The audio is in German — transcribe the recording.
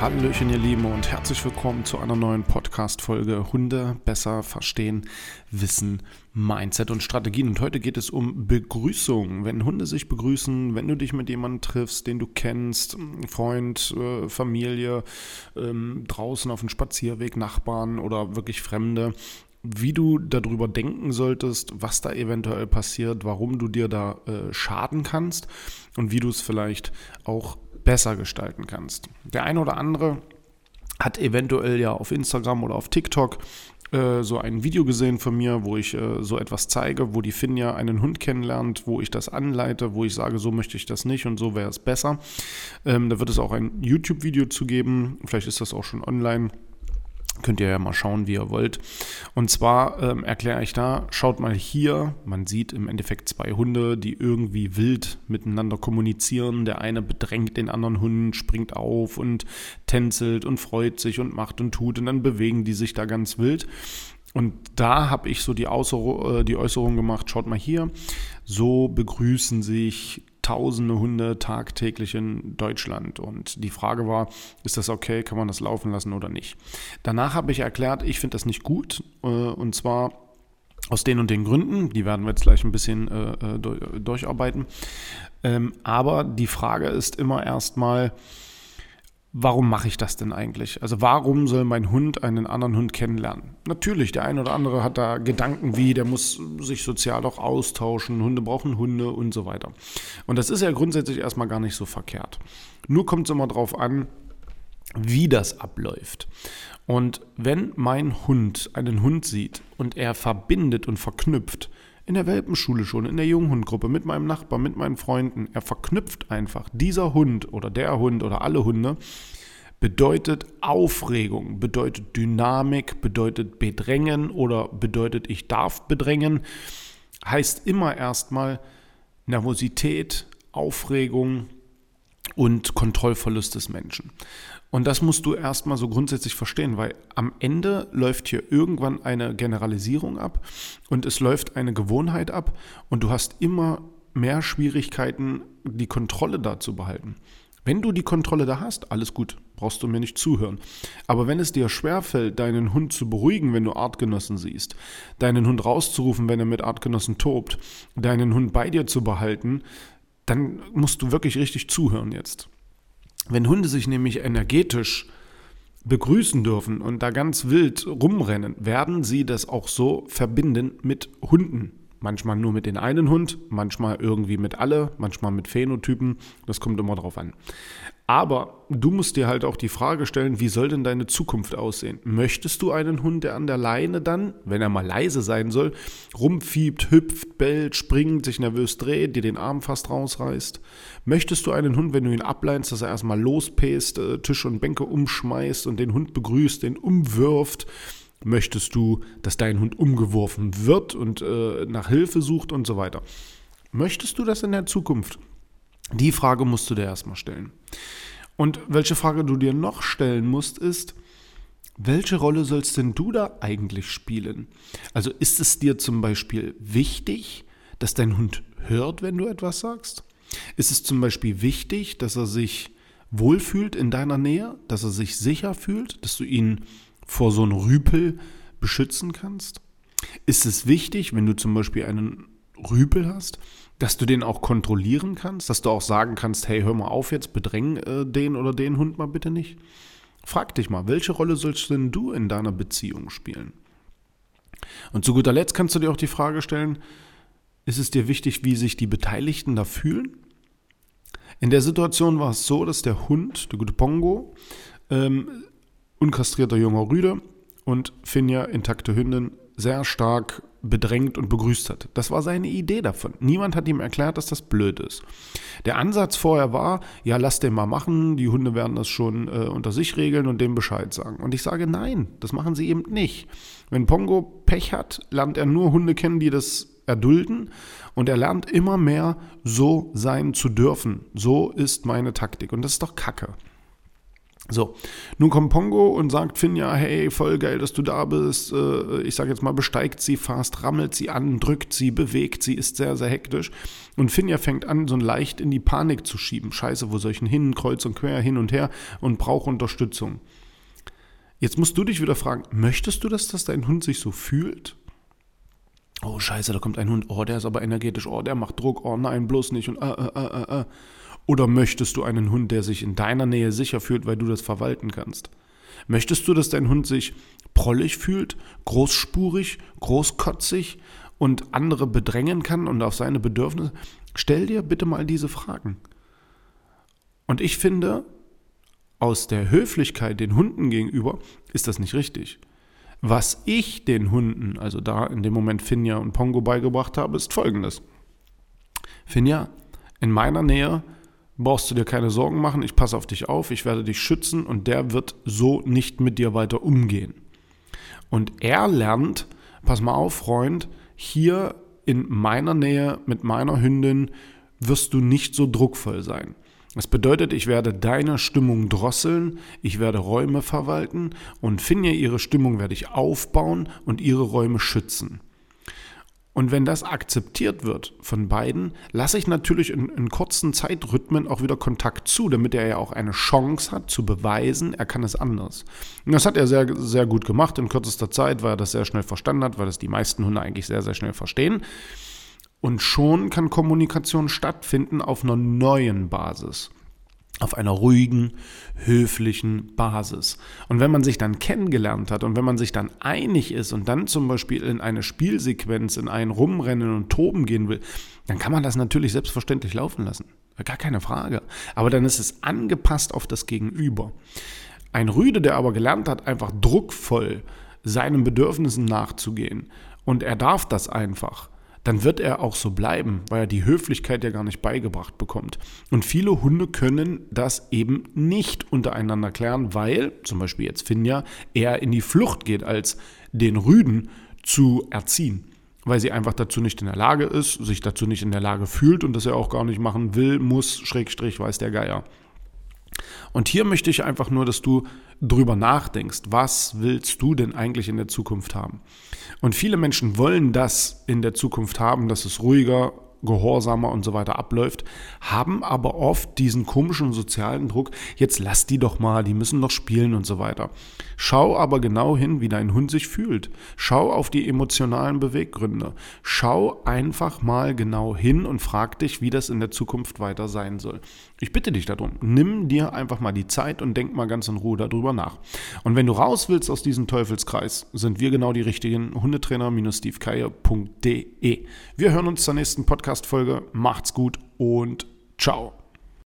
Hallöchen, ihr Lieben, und herzlich willkommen zu einer neuen Podcast-Folge Hunde besser verstehen, Wissen, Mindset und Strategien. Und heute geht es um Begrüßung. Wenn Hunde sich begrüßen, wenn du dich mit jemandem triffst, den du kennst, Freund, äh, Familie, ähm, draußen auf dem Spazierweg, Nachbarn oder wirklich Fremde, wie du darüber denken solltest, was da eventuell passiert, warum du dir da äh, schaden kannst und wie du es vielleicht auch besser gestalten kannst. Der eine oder andere hat eventuell ja auf Instagram oder auf TikTok äh, so ein Video gesehen von mir, wo ich äh, so etwas zeige, wo die Finja einen Hund kennenlernt, wo ich das anleite, wo ich sage, so möchte ich das nicht und so wäre es besser. Ähm, da wird es auch ein YouTube-Video zu geben, vielleicht ist das auch schon online Könnt ihr ja mal schauen, wie ihr wollt. Und zwar ähm, erkläre ich da, schaut mal hier, man sieht im Endeffekt zwei Hunde, die irgendwie wild miteinander kommunizieren. Der eine bedrängt den anderen Hund, springt auf und tänzelt und freut sich und macht und tut und dann bewegen die sich da ganz wild. Und da habe ich so die, Außer äh, die Äußerung gemacht, schaut mal hier, so begrüßen sich tausende Hunde tagtäglich in Deutschland. Und die Frage war, ist das okay, kann man das laufen lassen oder nicht? Danach habe ich erklärt, ich finde das nicht gut. Äh, und zwar aus den und den Gründen, die werden wir jetzt gleich ein bisschen äh, äh, durcharbeiten. Ähm, aber die Frage ist immer erstmal, warum mache ich das denn eigentlich? Also warum soll mein Hund einen anderen Hund kennenlernen? Natürlich, der eine oder andere hat da Gedanken wie, der muss sich sozial auch austauschen, Hunde brauchen Hunde und so weiter. Und das ist ja grundsätzlich erstmal gar nicht so verkehrt. Nur kommt es immer darauf an, wie das abläuft. Und wenn mein Hund einen Hund sieht und er verbindet und verknüpft, in der Welpenschule schon, in der Junghundgruppe, mit meinem Nachbar, mit meinen Freunden. Er verknüpft einfach, dieser Hund oder der Hund oder alle Hunde bedeutet Aufregung, bedeutet Dynamik, bedeutet Bedrängen oder bedeutet ich darf bedrängen, heißt immer erstmal Nervosität, Aufregung und Kontrollverlust des Menschen. Und das musst du erstmal so grundsätzlich verstehen, weil am Ende läuft hier irgendwann eine Generalisierung ab und es läuft eine Gewohnheit ab und du hast immer mehr Schwierigkeiten, die Kontrolle da zu behalten. Wenn du die Kontrolle da hast, alles gut, brauchst du mir nicht zuhören. Aber wenn es dir schwerfällt, deinen Hund zu beruhigen, wenn du Artgenossen siehst, deinen Hund rauszurufen, wenn er mit Artgenossen tobt, deinen Hund bei dir zu behalten, dann musst du wirklich richtig zuhören jetzt. Wenn Hunde sich nämlich energetisch begrüßen dürfen und da ganz wild rumrennen, werden sie das auch so verbinden mit Hunden. Manchmal nur mit den einen Hund, manchmal irgendwie mit alle, manchmal mit Phänotypen. Das kommt immer drauf an. Aber du musst dir halt auch die Frage stellen, wie soll denn deine Zukunft aussehen? Möchtest du einen Hund, der an der Leine dann, wenn er mal leise sein soll, rumfiebt, hüpft, bellt, springt, sich nervös dreht, dir den Arm fast rausreißt? Möchtest du einen Hund, wenn du ihn ableinst, dass er erstmal lospäst, äh, Tisch und Bänke umschmeißt und den Hund begrüßt, den umwirft? Möchtest du, dass dein Hund umgeworfen wird und äh, nach Hilfe sucht und so weiter? Möchtest du das in der Zukunft? Die Frage musst du dir erstmal stellen. Und welche Frage du dir noch stellen musst, ist, welche Rolle sollst denn du da eigentlich spielen? Also ist es dir zum Beispiel wichtig, dass dein Hund hört, wenn du etwas sagst? Ist es zum Beispiel wichtig, dass er sich wohlfühlt in deiner Nähe, dass er sich sicher fühlt, dass du ihn vor so einem Rüpel beschützen kannst? Ist es wichtig, wenn du zum Beispiel einen Rüpel hast, dass du den auch kontrollieren kannst, dass du auch sagen kannst, hey, hör mal auf jetzt, bedräng äh, den oder den Hund mal bitte nicht. Frag dich mal, welche Rolle sollst denn du in deiner Beziehung spielen? Und zu guter Letzt kannst du dir auch die Frage stellen, ist es dir wichtig, wie sich die Beteiligten da fühlen? In der Situation war es so, dass der Hund, der gute Pongo, ähm, unkastrierter junger Rüde, und Finja, intakte Hündin, sehr stark bedrängt und begrüßt hat. Das war seine Idee davon. Niemand hat ihm erklärt, dass das blöd ist. Der Ansatz vorher war, ja, lass den mal machen, die Hunde werden das schon äh, unter sich regeln und dem Bescheid sagen. Und ich sage, nein, das machen sie eben nicht. Wenn Pongo Pech hat, lernt er nur Hunde kennen, die das erdulden und er lernt immer mehr, so sein zu dürfen. So ist meine Taktik und das ist doch Kacke. So, nun kommt Pongo und sagt Finja, hey, voll geil, dass du da bist. Äh, ich sage jetzt mal, besteigt sie fast, rammelt sie an, drückt sie, bewegt sie, ist sehr, sehr hektisch. Und Finja fängt an, so leicht in die Panik zu schieben. Scheiße, wo soll ich denn hin? Kreuz und quer, hin und her und braucht Unterstützung. Jetzt musst du dich wieder fragen, möchtest du, dass das dein Hund sich so fühlt? Oh, scheiße, da kommt ein Hund. Oh, der ist aber energetisch. Oh, der macht Druck. Oh, nein, bloß nicht. Und äh, äh, äh, äh. Oder möchtest du einen Hund, der sich in deiner Nähe sicher fühlt, weil du das verwalten kannst? Möchtest du, dass dein Hund sich prollig fühlt, großspurig, großkotzig und andere bedrängen kann und auf seine Bedürfnisse? Stell dir bitte mal diese Fragen. Und ich finde, aus der Höflichkeit den Hunden gegenüber ist das nicht richtig. Was ich den Hunden, also da in dem Moment Finja und Pongo beigebracht habe, ist folgendes. Finja, in meiner Nähe brauchst du dir keine Sorgen machen, ich passe auf dich auf, ich werde dich schützen und der wird so nicht mit dir weiter umgehen. Und er lernt, pass mal auf, Freund, hier in meiner Nähe mit meiner Hündin wirst du nicht so druckvoll sein. Das bedeutet, ich werde deine Stimmung drosseln, ich werde Räume verwalten und finde ihre Stimmung werde ich aufbauen und ihre Räume schützen. Und wenn das akzeptiert wird von beiden, lasse ich natürlich in, in, kurzen Zeitrhythmen auch wieder Kontakt zu, damit er ja auch eine Chance hat zu beweisen, er kann es anders. Und das hat er sehr, sehr gut gemacht in kürzester Zeit, weil er das sehr schnell verstanden hat, weil das die meisten Hunde eigentlich sehr, sehr schnell verstehen. Und schon kann Kommunikation stattfinden auf einer neuen Basis auf einer ruhigen, höflichen Basis. Und wenn man sich dann kennengelernt hat und wenn man sich dann einig ist und dann zum Beispiel in eine Spielsequenz, in ein Rumrennen und Toben gehen will, dann kann man das natürlich selbstverständlich laufen lassen. Gar keine Frage. Aber dann ist es angepasst auf das Gegenüber. Ein Rüde, der aber gelernt hat, einfach druckvoll seinen Bedürfnissen nachzugehen und er darf das einfach, dann wird er auch so bleiben, weil er die Höflichkeit ja gar nicht beigebracht bekommt. Und viele Hunde können das eben nicht untereinander klären, weil zum Beispiel jetzt Finja eher in die Flucht geht, als den Rüden zu erziehen. Weil sie einfach dazu nicht in der Lage ist, sich dazu nicht in der Lage fühlt und das er auch gar nicht machen will, muss, Schrägstrich, weiß der Geier. Und hier möchte ich einfach nur, dass du drüber nachdenkst, was willst du denn eigentlich in der Zukunft haben? Und viele Menschen wollen das in der Zukunft haben, dass es ruhiger, gehorsamer und so weiter abläuft, haben aber oft diesen komischen sozialen Druck, jetzt lass die doch mal, die müssen doch spielen und so weiter. Schau aber genau hin, wie dein Hund sich fühlt. Schau auf die emotionalen Beweggründe. Schau einfach mal genau hin und frag dich, wie das in der Zukunft weiter sein soll. Ich bitte dich darum, nimm dir einfach mal die Zeit und denk mal ganz in Ruhe darüber nach. Und wenn du raus willst aus diesem Teufelskreis, sind wir genau die richtigen Hundetrainer-stevekeier.de. Wir hören uns zur nächsten Podcast Podcast-Folge. Macht's gut und ciao.